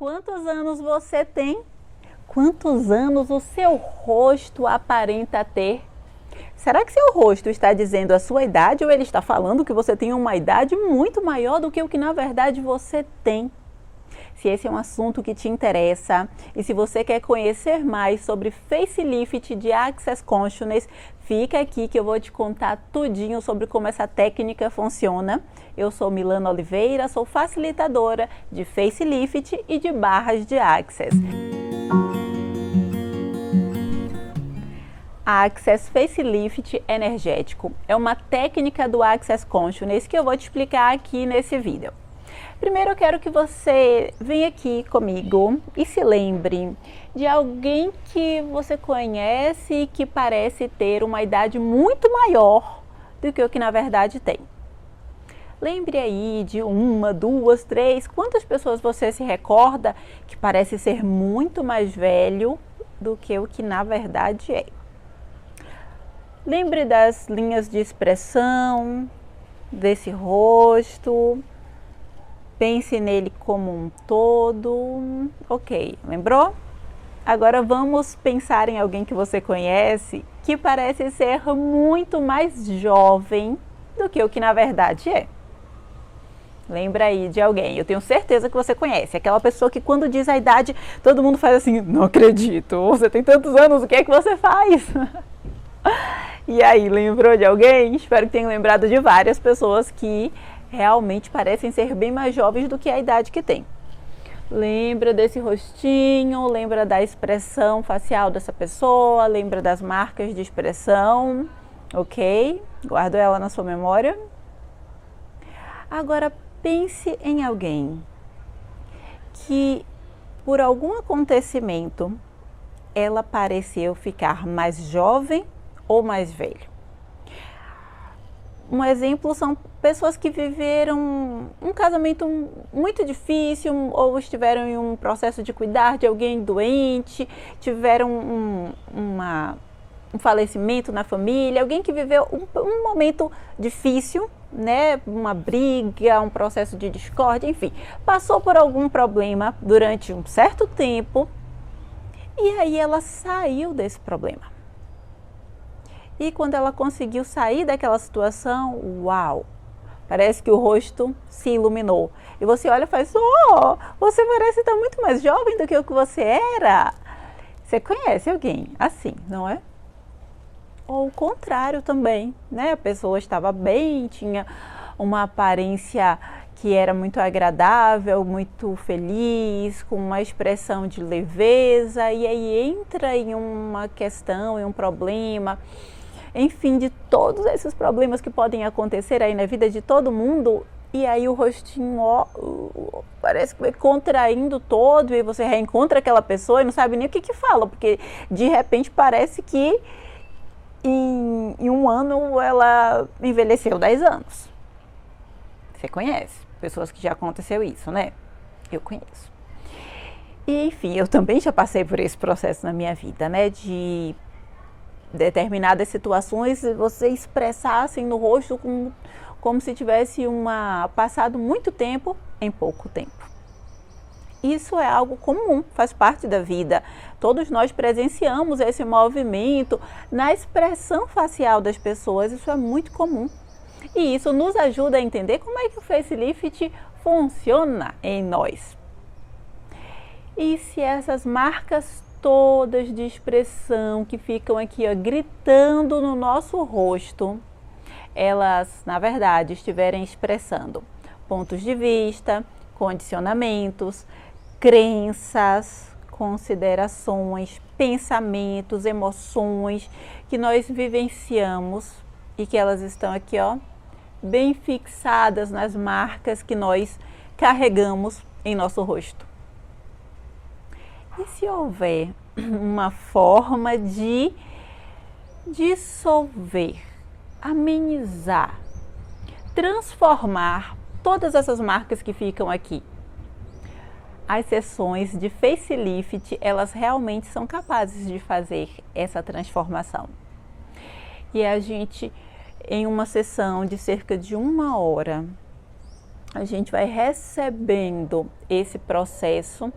Quantos anos você tem? Quantos anos o seu rosto aparenta ter? Será que seu rosto está dizendo a sua idade ou ele está falando que você tem uma idade muito maior do que o que na verdade você tem? Se esse é um assunto que te interessa e se você quer conhecer mais sobre facelift de Access Consciousness, fica aqui que eu vou te contar tudinho sobre como essa técnica funciona. Eu sou Milana Oliveira, sou facilitadora de facelift e de barras de Access. A Access Facelift Energético é uma técnica do Access Consciousness que eu vou te explicar aqui nesse vídeo. Primeiro eu quero que você venha aqui comigo e se lembre de alguém que você conhece e que parece ter uma idade muito maior do que o que na verdade tem. Lembre aí de uma, duas, três, quantas pessoas você se recorda que parece ser muito mais velho do que o que na verdade é. Lembre das linhas de expressão desse rosto, Pense nele como um todo. Ok, lembrou? Agora vamos pensar em alguém que você conhece que parece ser muito mais jovem do que o que na verdade é. Lembra aí de alguém, eu tenho certeza que você conhece. Aquela pessoa que quando diz a idade, todo mundo faz assim: não acredito, você tem tantos anos, o que é que você faz? e aí, lembrou de alguém? Espero que tenha lembrado de várias pessoas que realmente parecem ser bem mais jovens do que a idade que têm. Lembra desse rostinho, lembra da expressão facial dessa pessoa, lembra das marcas de expressão, ok? Guardo ela na sua memória. Agora pense em alguém que, por algum acontecimento, ela pareceu ficar mais jovem ou mais velho um exemplo são pessoas que viveram um casamento muito difícil ou estiveram em um processo de cuidar de alguém doente, tiveram um, uma, um falecimento na família, alguém que viveu um, um momento difícil, né, uma briga, um processo de discórdia, enfim, passou por algum problema durante um certo tempo e aí ela saiu desse problema. E quando ela conseguiu sair daquela situação, uau! Parece que o rosto se iluminou. E você olha e faz: Oh, você parece estar muito mais jovem do que o que você era. Você conhece alguém assim, não é? Ou o contrário também, né? A pessoa estava bem, tinha uma aparência que era muito agradável, muito feliz, com uma expressão de leveza, e aí entra em uma questão, em um problema enfim, de todos esses problemas que podem acontecer aí na vida de todo mundo. E aí o rostinho, ó, parece que contraindo todo e você reencontra aquela pessoa e não sabe nem o que que fala, porque de repente parece que em, em um ano ela envelheceu 10 anos. Você conhece pessoas que já aconteceu isso, né? Eu conheço. E enfim, eu também já passei por esse processo na minha vida, né? De determinadas situações você expressasse no rosto como, como se tivesse uma passado muito tempo em pouco tempo. Isso é algo comum, faz parte da vida. Todos nós presenciamos esse movimento na expressão facial das pessoas, isso é muito comum. E isso nos ajuda a entender como é que o facelift funciona em nós. E se essas marcas todas de expressão que ficam aqui ó, gritando no nosso rosto, elas na verdade estiverem expressando pontos de vista, condicionamentos, crenças, considerações, pensamentos, emoções que nós vivenciamos e que elas estão aqui, ó, bem fixadas nas marcas que nós carregamos em nosso rosto. E se houver uma forma de dissolver, amenizar, transformar todas essas marcas que ficam aqui? As sessões de facelift, elas realmente são capazes de fazer essa transformação. E a gente, em uma sessão de cerca de uma hora, a gente vai recebendo esse processo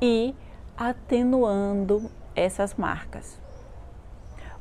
e atenuando essas marcas.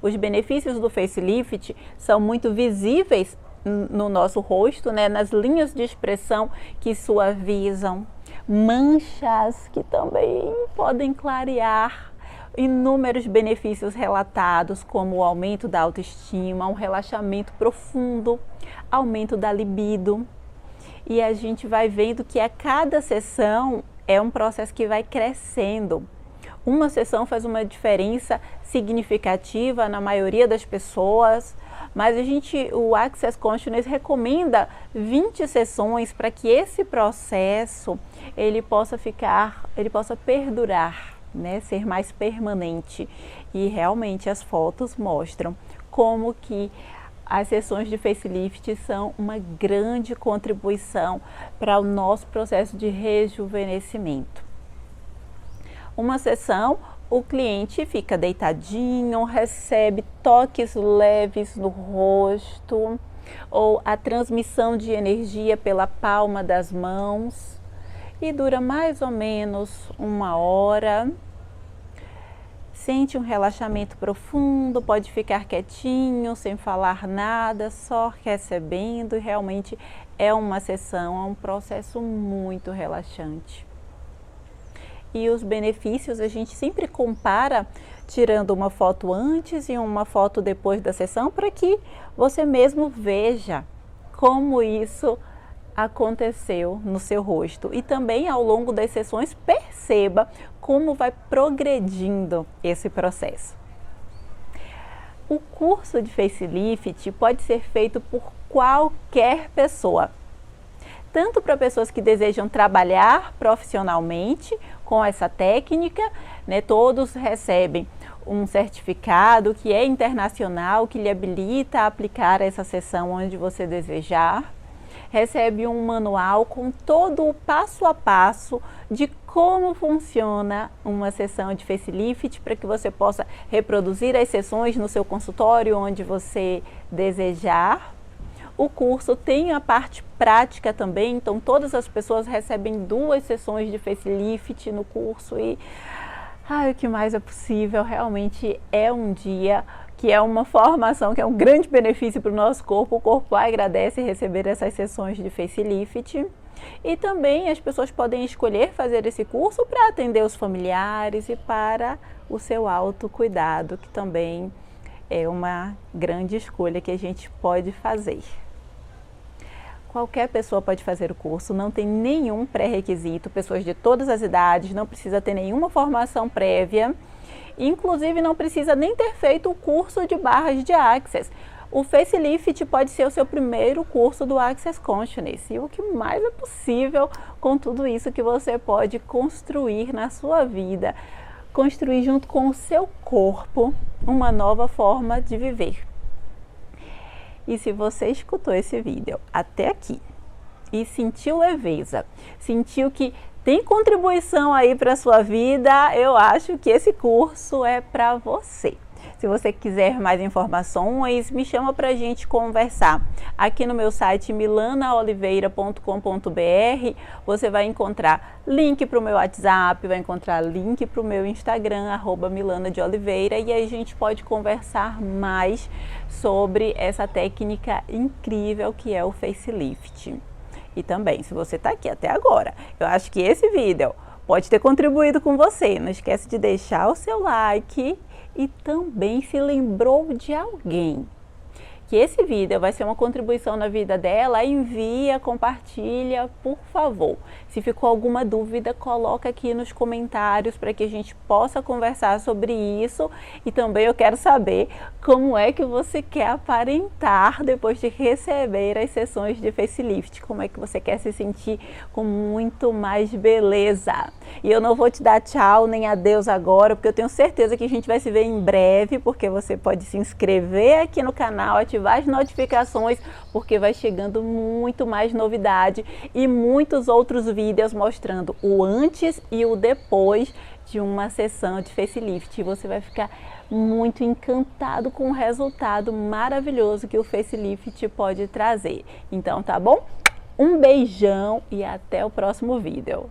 Os benefícios do facelift são muito visíveis no nosso rosto, né, nas linhas de expressão que suavizam, manchas que também podem clarear, inúmeros benefícios relatados, como o aumento da autoestima, um relaxamento profundo, aumento da libido. E a gente vai vendo que a cada sessão é um processo que vai crescendo. Uma sessão faz uma diferença significativa na maioria das pessoas, mas a gente, o Access Consciousness recomenda 20 sessões para que esse processo ele possa ficar, ele possa perdurar, né, ser mais permanente. E realmente as fotos mostram como que as sessões de facelift são uma grande contribuição para o nosso processo de rejuvenescimento. Uma sessão, o cliente fica deitadinho, recebe toques leves no rosto ou a transmissão de energia pela palma das mãos e dura mais ou menos uma hora Sente um relaxamento profundo, pode ficar quietinho, sem falar nada, só recebendo. Realmente é uma sessão, é um processo muito relaxante. E os benefícios a gente sempre compara tirando uma foto antes e uma foto depois da sessão para que você mesmo veja como isso aconteceu no seu rosto. E também ao longo das sessões perceba como vai progredindo esse processo. O curso de facelift pode ser feito por qualquer pessoa, tanto para pessoas que desejam trabalhar profissionalmente com essa técnica, né, todos recebem um certificado que é internacional, que lhe habilita a aplicar essa sessão onde você desejar recebe um manual com todo o passo a passo de como funciona uma sessão de facelift para que você possa reproduzir as sessões no seu consultório onde você desejar. O curso tem a parte prática também, então todas as pessoas recebem duas sessões de facelift no curso e ai, o que mais é possível, realmente é um dia que é uma formação que é um grande benefício para o nosso corpo. O corpo agradece receber essas sessões de facelift. E também as pessoas podem escolher fazer esse curso para atender os familiares e para o seu autocuidado, que também é uma grande escolha que a gente pode fazer. Qualquer pessoa pode fazer o curso, não tem nenhum pré-requisito, pessoas de todas as idades, não precisa ter nenhuma formação prévia. Inclusive, não precisa nem ter feito o curso de barras de Access. O Facelift pode ser o seu primeiro curso do Access Consciousness. E o que mais é possível com tudo isso que você pode construir na sua vida, construir junto com o seu corpo uma nova forma de viver. E se você escutou esse vídeo até aqui e sentiu leveza, sentiu que tem contribuição aí para a sua vida, eu acho que esse curso é para você. Se você quiser mais informações, me chama para a gente conversar. Aqui no meu site milanaoliveira.com.br você vai encontrar link para o meu WhatsApp, vai encontrar link para o meu Instagram, arroba Milana de Oliveira, e a gente pode conversar mais sobre essa técnica incrível que é o facelift. E também, se você está aqui até agora, eu acho que esse vídeo pode ter contribuído com você. Não esquece de deixar o seu like e também se lembrou de alguém que esse vídeo vai ser uma contribuição na vida dela, envia, compartilha, por favor. Se ficou alguma dúvida, coloca aqui nos comentários para que a gente possa conversar sobre isso. E também eu quero saber como é que você quer aparentar depois de receber as sessões de facelift. Como é que você quer se sentir com muito mais beleza. E eu não vou te dar tchau nem adeus agora, porque eu tenho certeza que a gente vai se ver em breve, porque você pode se inscrever aqui no canal, ativar as notificações, porque vai chegando muito mais novidade e muitos outros vídeos mostrando o antes e o depois de uma sessão de facelift. Você vai ficar muito encantado com o resultado maravilhoso que o facelift pode trazer. Então, tá bom? Um beijão e até o próximo vídeo.